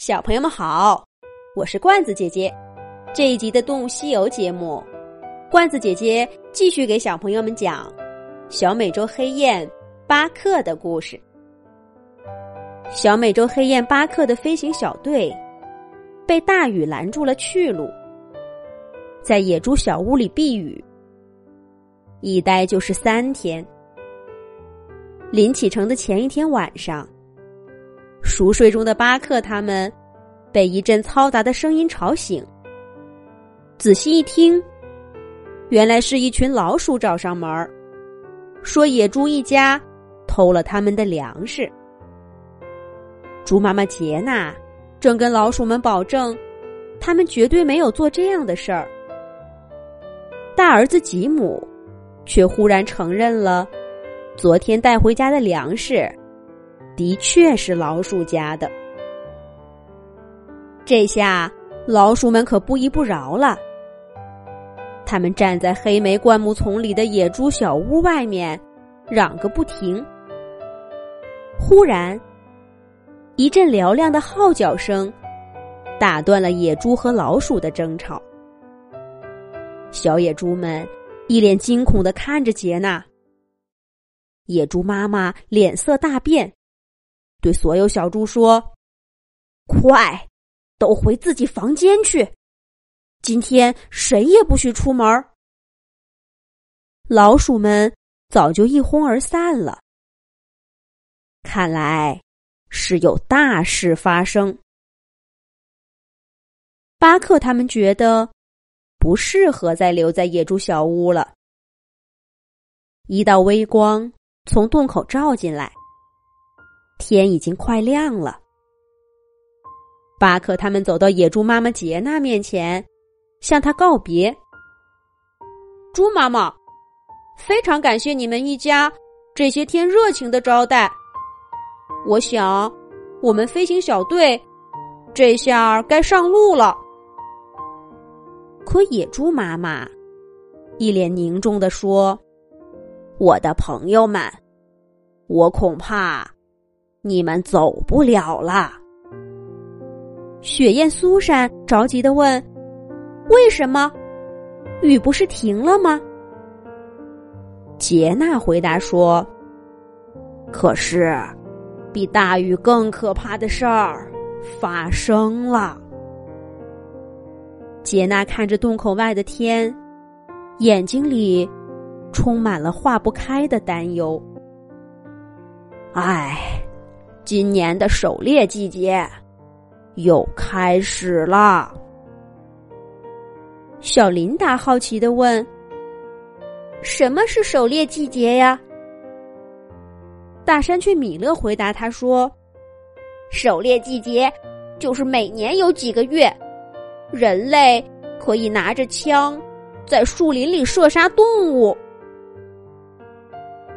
小朋友们好，我是罐子姐姐。这一集的《动物西游》节目，罐子姐姐继续给小朋友们讲小美洲黑雁巴克的故事。小美洲黑雁巴克的飞行小队被大雨拦住了去路，在野猪小屋里避雨，一待就是三天。临启程的前一天晚上。熟睡中的巴克他们被一阵嘈杂的声音吵醒。仔细一听，原来是一群老鼠找上门儿，说野猪一家偷了他们的粮食。猪妈妈杰娜正跟老鼠们保证，他们绝对没有做这样的事儿。大儿子吉姆却忽然承认了，昨天带回家的粮食。的确是老鼠家的，这下老鼠们可不依不饶了。他们站在黑莓灌木丛里的野猪小屋外面，嚷个不停。忽然，一阵嘹亮的号角声打断了野猪和老鼠的争吵。小野猪们一脸惊恐的看着杰娜。野猪妈妈脸色大变。对所有小猪说：“快，都回自己房间去！今天谁也不许出门。”老鼠们早就一哄而散了。看来是有大事发生。巴克他们觉得不适合再留在野猪小屋了。一道微光从洞口照进来。天已经快亮了，巴克他们走到野猪妈妈杰娜面前，向她告别。猪妈妈，非常感谢你们一家这些天热情的招待。我想，我们飞行小队这下该上路了。可野猪妈妈一脸凝重的说：“我的朋友们，我恐怕……”你们走不了了。雪雁苏珊着急的问：“为什么？雨不是停了吗？”杰娜回答说：“可是，比大雨更可怕的事儿发生了。”杰娜看着洞口外的天，眼睛里充满了化不开的担忧。唉。今年的狩猎季节又开始了。小琳达好奇的问：“什么是狩猎季节呀？”大山雀米勒回答他说：“狩猎季节就是每年有几个月，人类可以拿着枪在树林里射杀动物。”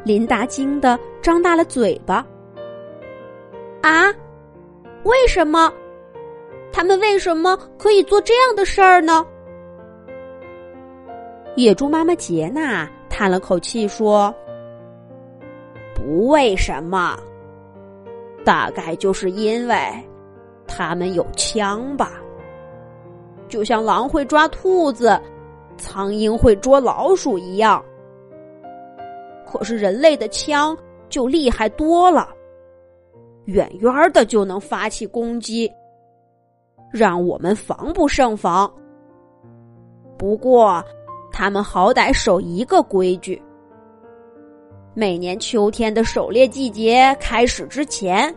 琳达惊得张大了嘴巴。啊，为什么？他们为什么可以做这样的事儿呢？野猪妈妈杰娜叹了口气说：“不为什么，大概就是因为他们有枪吧。就像狼会抓兔子，苍蝇会捉老鼠一样。可是人类的枪就厉害多了。”远远的就能发起攻击，让我们防不胜防。不过，他们好歹守一个规矩：每年秋天的狩猎季节开始之前，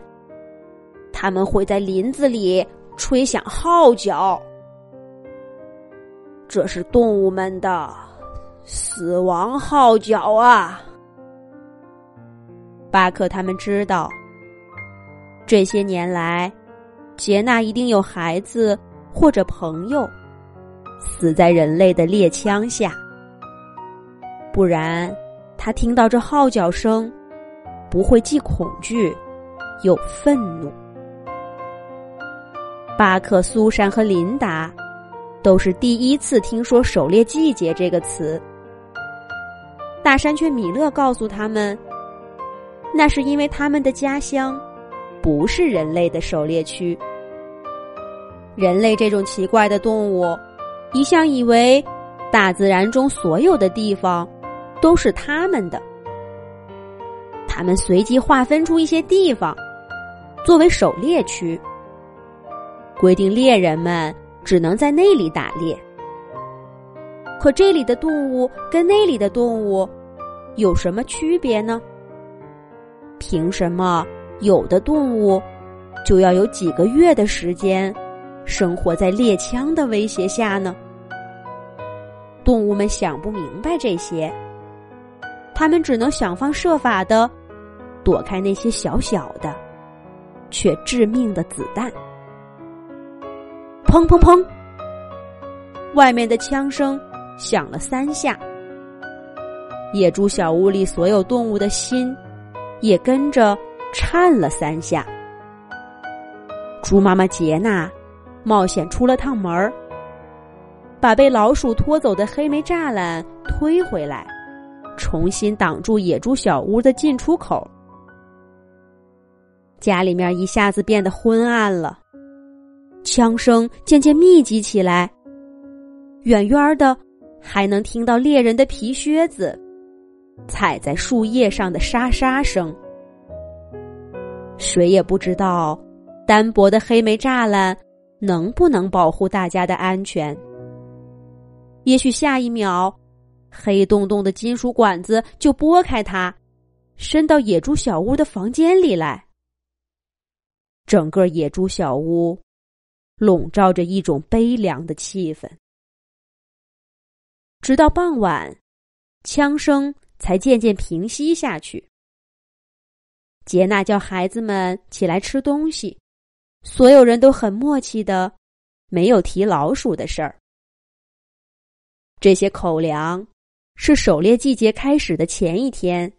他们会在林子里吹响号角，这是动物们的死亡号角啊！巴克他们知道。这些年来，杰娜一定有孩子或者朋友死在人类的猎枪下，不然他听到这号角声，不会既恐惧又愤怒。巴克、苏珊和琳达都是第一次听说“狩猎季节”这个词。大山雀米勒告诉他们，那是因为他们的家乡。不是人类的狩猎区，人类这种奇怪的动物，一向以为大自然中所有的地方都是他们的。他们随即划分出一些地方作为狩猎区，规定猎人们只能在那里打猎。可这里的动物跟那里的动物有什么区别呢？凭什么有的动物就要有几个月的时间生活在猎枪的威胁下呢？动物们想不明白这些，他们只能想方设法的躲开那些小小的却致命的子弹。砰砰砰！外面的枪声响了三下，野猪小屋里所有动物的心。也跟着颤了三下。猪妈妈杰娜冒险出了趟门儿，把被老鼠拖走的黑莓栅栏推回来，重新挡住野猪小屋的进出口。家里面一下子变得昏暗了，枪声渐渐密集起来，远远的还能听到猎人的皮靴子。踩在树叶上的沙沙声，谁也不知道单薄的黑莓栅栏能不能保护大家的安全。也许下一秒，黑洞洞的金属管子就拨开它，伸到野猪小屋的房间里来。整个野猪小屋笼罩着一种悲凉的气氛，直到傍晚，枪声。才渐渐平息下去。杰娜叫孩子们起来吃东西，所有人都很默契的，没有提老鼠的事儿。这些口粮是狩猎季节开始的前一天，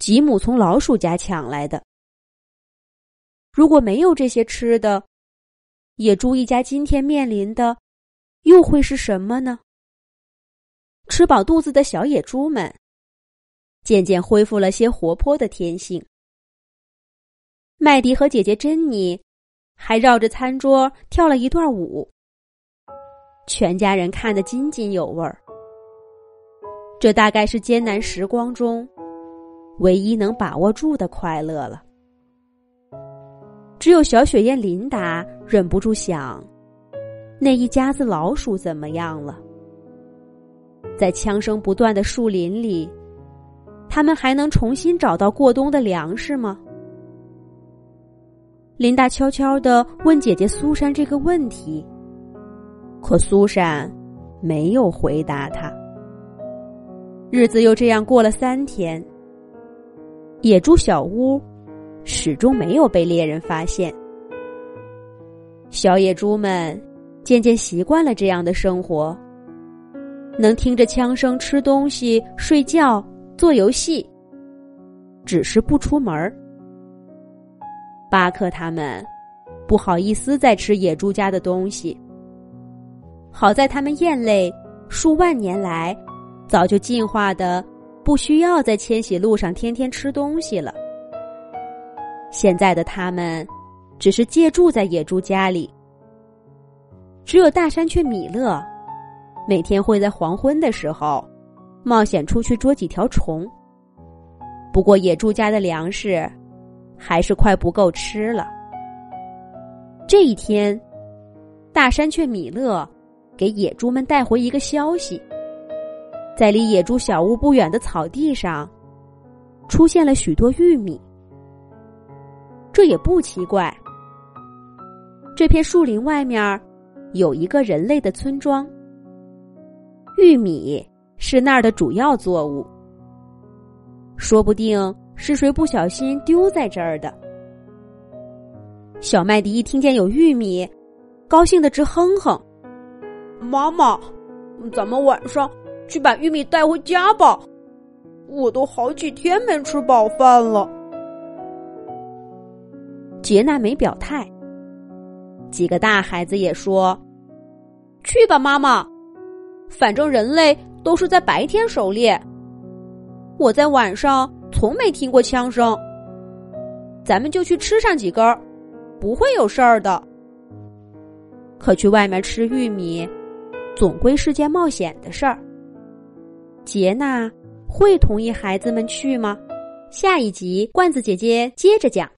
吉姆从老鼠家抢来的。如果没有这些吃的，野猪一家今天面临的又会是什么呢？吃饱肚子的小野猪们。渐渐恢复了些活泼的天性。麦迪和姐姐珍妮还绕着餐桌跳了一段舞，全家人看得津津有味儿。这大概是艰难时光中唯一能把握住的快乐了。只有小雪燕琳达忍不住想：那一家子老鼠怎么样了？在枪声不断的树林里。他们还能重新找到过冬的粮食吗？琳达悄悄的问姐姐苏珊这个问题，可苏珊没有回答她。日子又这样过了三天，野猪小屋始终没有被猎人发现。小野猪们渐渐习惯了这样的生活，能听着枪声吃东西、睡觉。做游戏，只是不出门儿。巴克他们不好意思再吃野猪家的东西。好在他们燕类数万年来早就进化的，不需要在迁徙路上天天吃东西了。现在的他们只是借住在野猪家里。只有大山雀米勒每天会在黄昏的时候。冒险出去捉几条虫。不过野猪家的粮食还是快不够吃了。这一天，大山雀米勒给野猪们带回一个消息：在离野猪小屋不远的草地上，出现了许多玉米。这也不奇怪。这片树林外面有一个人类的村庄，玉米。是那儿的主要作物，说不定是谁不小心丢在这儿的。小麦迪一听见有玉米，高兴的直哼哼。妈妈，咱们晚上去把玉米带回家吧，我都好几天没吃饱饭了。杰娜没表态，几个大孩子也说：“去吧，妈妈，反正人类。”都是在白天狩猎，我在晚上从没听过枪声。咱们就去吃上几根，不会有事儿的。可去外面吃玉米，总归是件冒险的事儿。杰娜会同意孩子们去吗？下一集，罐子姐姐接着讲。